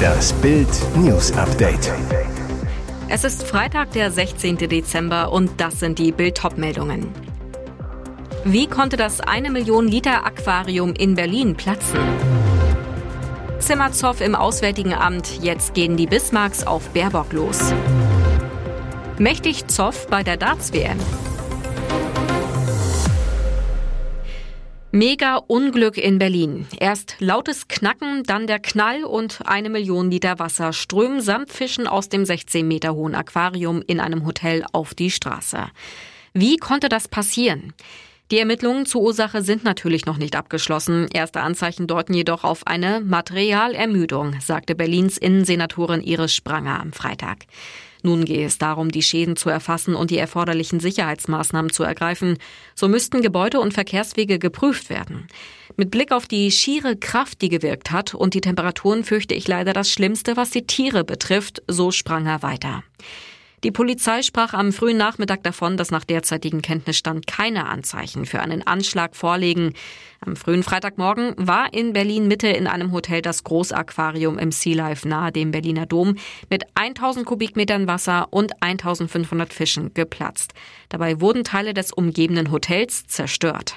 Das Bild News Update. Es ist Freitag, der 16. Dezember und das sind die Bild meldungen Wie konnte das eine Million Liter Aquarium in Berlin platzen? Zimmerzoff im Auswärtigen Amt, jetzt gehen die Bismarcks auf Baerbock los. Mächtig Zoff bei der Darts-WM. Mega Unglück in Berlin. Erst lautes Knacken, dann der Knall und eine Million Liter Wasser strömen samt Fischen aus dem 16 Meter hohen Aquarium in einem Hotel auf die Straße. Wie konnte das passieren? Die Ermittlungen zur Ursache sind natürlich noch nicht abgeschlossen. Erste Anzeichen deuten jedoch auf eine Materialermüdung, sagte Berlins Innensenatorin Iris Spranger am Freitag. Nun gehe es darum, die Schäden zu erfassen und die erforderlichen Sicherheitsmaßnahmen zu ergreifen. So müssten Gebäude und Verkehrswege geprüft werden. Mit Blick auf die schiere Kraft, die gewirkt hat und die Temperaturen fürchte ich leider das Schlimmste, was die Tiere betrifft, so sprang er weiter. Die Polizei sprach am frühen Nachmittag davon, dass nach derzeitigem Kenntnisstand keine Anzeichen für einen Anschlag vorliegen. Am frühen Freitagmorgen war in Berlin Mitte in einem Hotel das Großaquarium im Sea Life nahe dem Berliner Dom mit 1000 Kubikmetern Wasser und 1500 Fischen geplatzt. Dabei wurden Teile des umgebenden Hotels zerstört.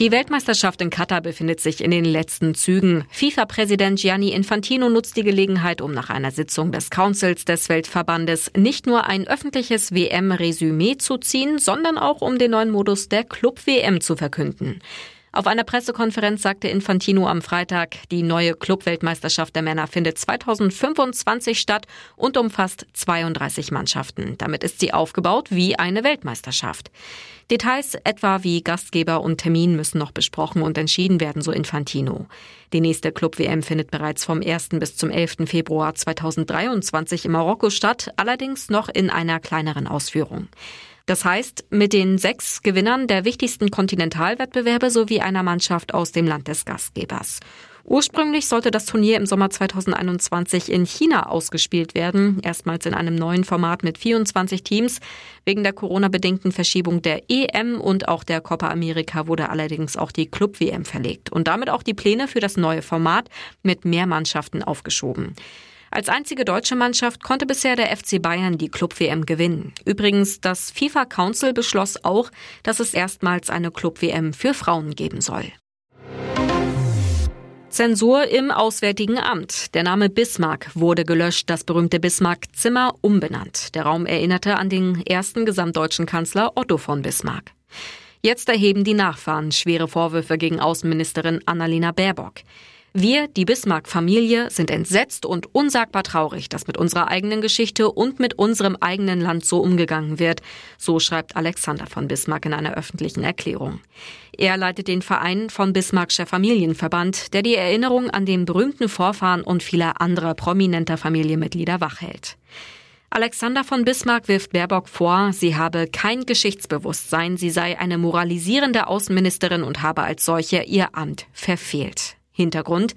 Die Weltmeisterschaft in Katar befindet sich in den letzten Zügen. FIFA-Präsident Gianni Infantino nutzt die Gelegenheit, um nach einer Sitzung des Councils des Weltverbandes nicht nur ein öffentliches WM-Resümee zu ziehen, sondern auch um den neuen Modus der Club-WM zu verkünden. Auf einer Pressekonferenz sagte Infantino am Freitag, die neue Clubweltmeisterschaft der Männer findet 2025 statt und umfasst 32 Mannschaften. Damit ist sie aufgebaut wie eine Weltmeisterschaft. Details etwa wie Gastgeber und Termin müssen noch besprochen und entschieden werden, so Infantino. Die nächste Club-WM findet bereits vom 1. bis zum 11. Februar 2023 in Marokko statt, allerdings noch in einer kleineren Ausführung. Das heißt, mit den sechs Gewinnern der wichtigsten Kontinentalwettbewerbe sowie einer Mannschaft aus dem Land des Gastgebers. Ursprünglich sollte das Turnier im Sommer 2021 in China ausgespielt werden, erstmals in einem neuen Format mit 24 Teams. Wegen der Corona-bedingten Verschiebung der EM und auch der Copa America wurde allerdings auch die Club-WM verlegt und damit auch die Pläne für das neue Format mit mehr Mannschaften aufgeschoben. Als einzige deutsche Mannschaft konnte bisher der FC Bayern die Club-WM gewinnen. Übrigens, das FIFA Council beschloss auch, dass es erstmals eine Club-WM für Frauen geben soll. Zensur im Auswärtigen Amt. Der Name Bismarck wurde gelöscht, das berühmte Bismarck-Zimmer umbenannt. Der Raum erinnerte an den ersten gesamtdeutschen Kanzler Otto von Bismarck. Jetzt erheben die Nachfahren schwere Vorwürfe gegen Außenministerin Annalena Baerbock. Wir, die Bismarck-Familie, sind entsetzt und unsagbar traurig, dass mit unserer eigenen Geschichte und mit unserem eigenen Land so umgegangen wird, so schreibt Alexander von Bismarck in einer öffentlichen Erklärung. Er leitet den Verein von Bismarckscher Familienverband, der die Erinnerung an den berühmten Vorfahren und vieler anderer prominenter Familienmitglieder wachhält. Alexander von Bismarck wirft Baerbock vor, sie habe kein Geschichtsbewusstsein, sie sei eine moralisierende Außenministerin und habe als solche ihr Amt verfehlt. Hintergrund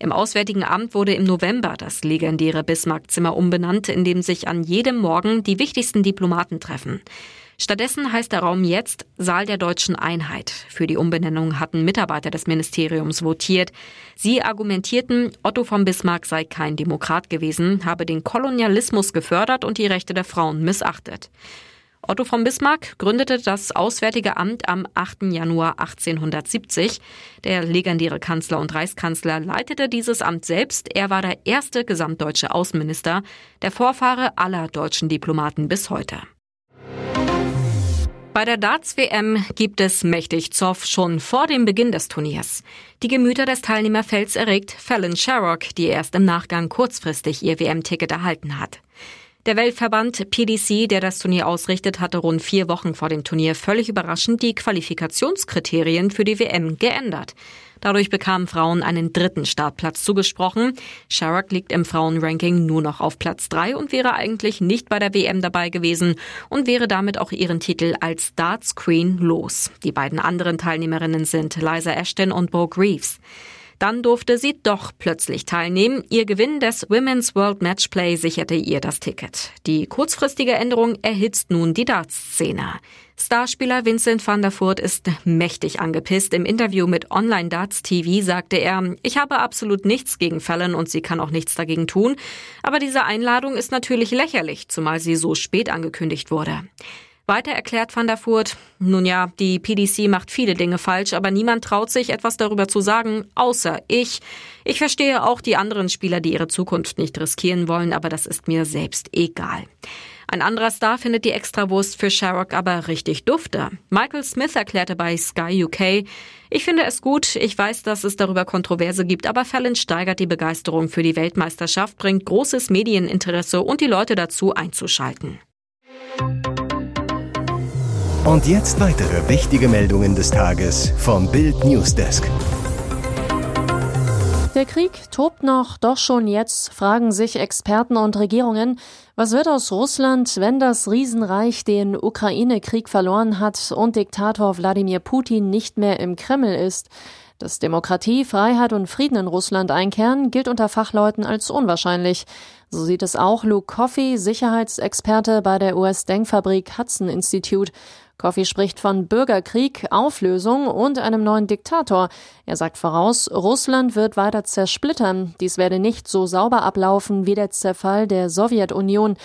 im Auswärtigen Amt wurde im November das legendäre Bismarck-Zimmer umbenannt, in dem sich an jedem Morgen die wichtigsten Diplomaten treffen. Stattdessen heißt der Raum jetzt Saal der deutschen Einheit. Für die Umbenennung hatten Mitarbeiter des Ministeriums votiert. Sie argumentierten, Otto von Bismarck sei kein Demokrat gewesen, habe den Kolonialismus gefördert und die Rechte der Frauen missachtet. Otto von Bismarck gründete das Auswärtige Amt am 8. Januar 1870. Der legendäre Kanzler und Reichskanzler leitete dieses Amt selbst. Er war der erste gesamtdeutsche Außenminister, der Vorfahre aller deutschen Diplomaten bis heute. Bei der Darts-WM gibt es mächtig Zoff schon vor dem Beginn des Turniers. Die Gemüter des Teilnehmerfelds erregt Fallon Sherrock, die erst im Nachgang kurzfristig ihr WM-Ticket erhalten hat. Der Weltverband PDC, der das Turnier ausrichtet, hatte rund vier Wochen vor dem Turnier völlig überraschend die Qualifikationskriterien für die WM geändert. Dadurch bekamen Frauen einen dritten Startplatz zugesprochen. Sharrock liegt im Frauenranking nur noch auf Platz drei und wäre eigentlich nicht bei der WM dabei gewesen und wäre damit auch ihren Titel als Darts Queen los. Die beiden anderen Teilnehmerinnen sind Liza Ashton und Bo Greaves. Dann durfte sie doch plötzlich teilnehmen. Ihr Gewinn des Women's World Matchplay sicherte ihr das Ticket. Die kurzfristige Änderung erhitzt nun die Darts-Szene. Starspieler Vincent van der Voort ist mächtig angepisst. Im Interview mit Online Darts TV sagte er, ich habe absolut nichts gegen Fallon und sie kann auch nichts dagegen tun. Aber diese Einladung ist natürlich lächerlich, zumal sie so spät angekündigt wurde. Weiter erklärt Van der Voort, nun ja, die PDC macht viele Dinge falsch, aber niemand traut sich, etwas darüber zu sagen, außer ich. Ich verstehe auch die anderen Spieler, die ihre Zukunft nicht riskieren wollen, aber das ist mir selbst egal. Ein anderer Star findet die Extrawurst für Sharrock aber richtig dufte. Michael Smith erklärte bei Sky UK, ich finde es gut, ich weiß, dass es darüber Kontroverse gibt, aber Fallon steigert die Begeisterung für die Weltmeisterschaft, bringt großes Medieninteresse und die Leute dazu einzuschalten. Und jetzt weitere wichtige Meldungen des Tages vom Bild Newsdesk. Der Krieg tobt noch, doch schon jetzt fragen sich Experten und Regierungen, was wird aus Russland, wenn das Riesenreich den Ukraine-Krieg verloren hat und Diktator Wladimir Putin nicht mehr im Kreml ist? Dass Demokratie, Freiheit und Frieden in Russland einkehren, gilt unter Fachleuten als unwahrscheinlich. So sieht es auch Luke Coffey, Sicherheitsexperte bei der US-Denkfabrik Hudson Institute. Coffey spricht von Bürgerkrieg, Auflösung und einem neuen Diktator. Er sagt voraus, Russland wird weiter zersplittern. Dies werde nicht so sauber ablaufen wie der Zerfall der Sowjetunion.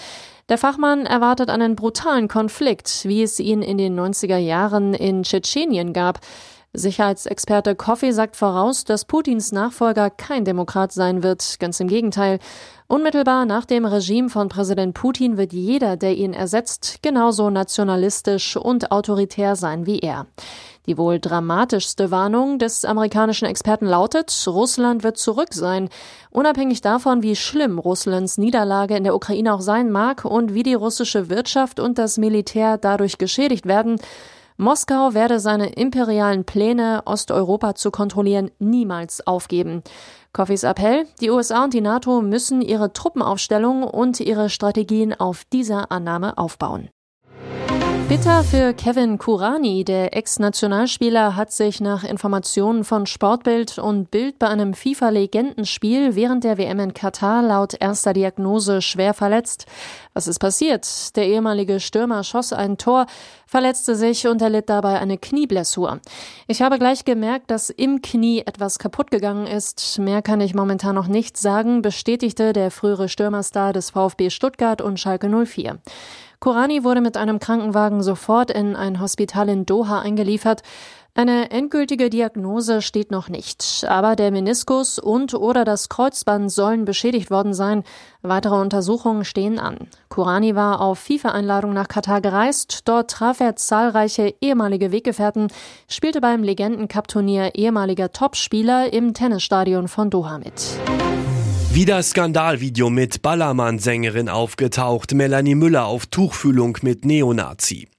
Der Fachmann erwartet einen brutalen Konflikt, wie es ihn in den 90er Jahren in Tschetschenien gab. Sicherheitsexperte Coffey sagt voraus, dass Putins Nachfolger kein Demokrat sein wird. Ganz im Gegenteil. Unmittelbar nach dem Regime von Präsident Putin wird jeder, der ihn ersetzt, genauso nationalistisch und autoritär sein wie er. Die wohl dramatischste Warnung des amerikanischen Experten lautet, Russland wird zurück sein. Unabhängig davon, wie schlimm Russlands Niederlage in der Ukraine auch sein mag und wie die russische Wirtschaft und das Militär dadurch geschädigt werden, Moskau werde seine imperialen Pläne, Osteuropa zu kontrollieren, niemals aufgeben. Coffeys Appell, die USA und die NATO müssen ihre Truppenaufstellung und ihre Strategien auf dieser Annahme aufbauen. Bitter für Kevin Kurani. Der Ex-Nationalspieler hat sich nach Informationen von Sportbild und Bild bei einem FIFA-Legendenspiel während der WM in Katar laut erster Diagnose schwer verletzt. Was ist passiert? Der ehemalige Stürmer schoss ein Tor, verletzte sich und erlitt dabei eine Knieblessur. Ich habe gleich gemerkt, dass im Knie etwas kaputt gegangen ist. Mehr kann ich momentan noch nicht sagen, bestätigte der frühere Stürmerstar des VfB Stuttgart und Schalke 04. Kurani wurde mit einem Krankenwagen sofort in ein Hospital in Doha eingeliefert. Eine endgültige Diagnose steht noch nicht, aber der Meniskus und oder das Kreuzband sollen beschädigt worden sein. Weitere Untersuchungen stehen an. Kurani war auf FIFA-Einladung nach Katar gereist. Dort traf er zahlreiche ehemalige Weggefährten, spielte beim Legenden-Cup-Turnier ehemaliger Topspieler im Tennisstadion von Doha mit. Wieder Skandalvideo mit Ballermann-Sängerin aufgetaucht. Melanie Müller auf Tuchfühlung mit Neonazi.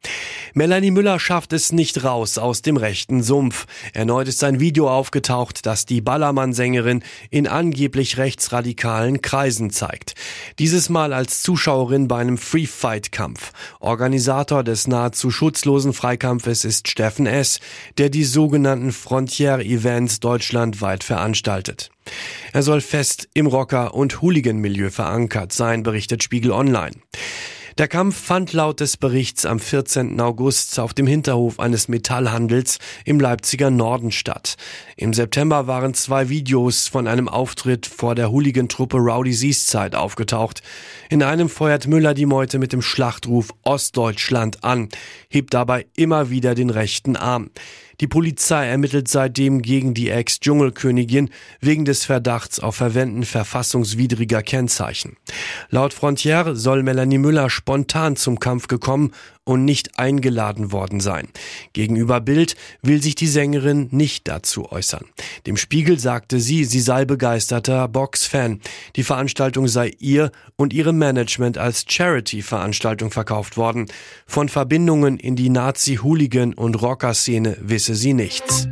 Melanie Müller schafft es nicht raus aus dem rechten Sumpf. Erneut ist ein Video aufgetaucht, das die Ballermann-Sängerin in angeblich rechtsradikalen Kreisen zeigt. Dieses Mal als Zuschauerin bei einem Free-Fight-Kampf. Organisator des nahezu schutzlosen Freikampfes ist Steffen S., der die sogenannten Frontier-Events deutschlandweit veranstaltet. Er soll fest im Rocker- und Hooligan-Milieu verankert sein, berichtet Spiegel Online. Der Kampf fand laut des Berichts am 14. August auf dem Hinterhof eines Metallhandels im Leipziger Norden statt. Im September waren zwei Videos von einem Auftritt vor der Hooligan-Truppe Rowdy Seaszeit aufgetaucht. In einem feuert Müller die Meute mit dem Schlachtruf Ostdeutschland an, hebt dabei immer wieder den rechten Arm. Die Polizei ermittelt seitdem gegen die Ex-Dschungelkönigin wegen des Verdachts auf Verwenden verfassungswidriger Kennzeichen. Laut Frontier soll Melanie Müller spontan zum Kampf gekommen und nicht eingeladen worden sein. Gegenüber Bild will sich die Sängerin nicht dazu äußern. Dem Spiegel sagte sie, sie sei begeisterter Box-Fan. Die Veranstaltung sei ihr und ihrem Management als Charity-Veranstaltung verkauft worden. Von Verbindungen in die Nazi-Hooligan- und Rocker-Szene wisse sie nichts.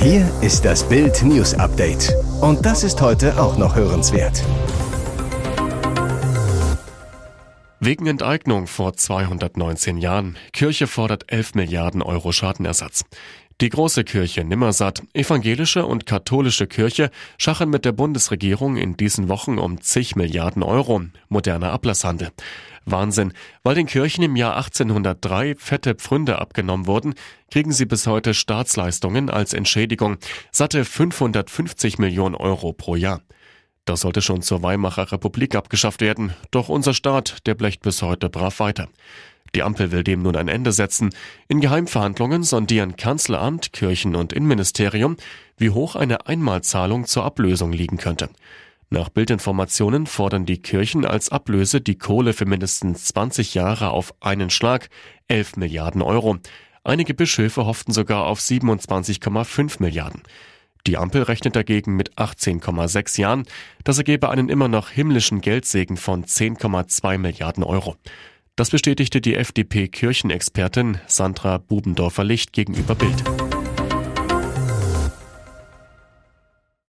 Hier ist das Bild News Update. Und das ist heute auch noch hörenswert. Wegen Enteignung vor 219 Jahren. Kirche fordert 11 Milliarden Euro Schadenersatz. Die große Kirche Nimmersatt, evangelische und katholische Kirche schachen mit der Bundesregierung in diesen Wochen um zig Milliarden Euro. Moderner Ablasshandel. Wahnsinn. Weil den Kirchen im Jahr 1803 fette Pfründe abgenommen wurden, kriegen sie bis heute Staatsleistungen als Entschädigung. Satte 550 Millionen Euro pro Jahr. Das sollte schon zur Weimarer Republik abgeschafft werden, doch unser Staat, der blecht bis heute brav weiter. Die Ampel will dem nun ein Ende setzen. In Geheimverhandlungen sondieren Kanzleramt, Kirchen- und Innenministerium, wie hoch eine Einmalzahlung zur Ablösung liegen könnte. Nach Bildinformationen fordern die Kirchen als Ablöse die Kohle für mindestens 20 Jahre auf einen Schlag, 11 Milliarden Euro. Einige Bischöfe hofften sogar auf 27,5 Milliarden. Die Ampel rechnet dagegen mit 18,6 Jahren. Das ergebe einen immer noch himmlischen Geldsegen von 10,2 Milliarden Euro. Das bestätigte die FDP-Kirchenexpertin Sandra Bubendorfer-Licht gegenüber Bild.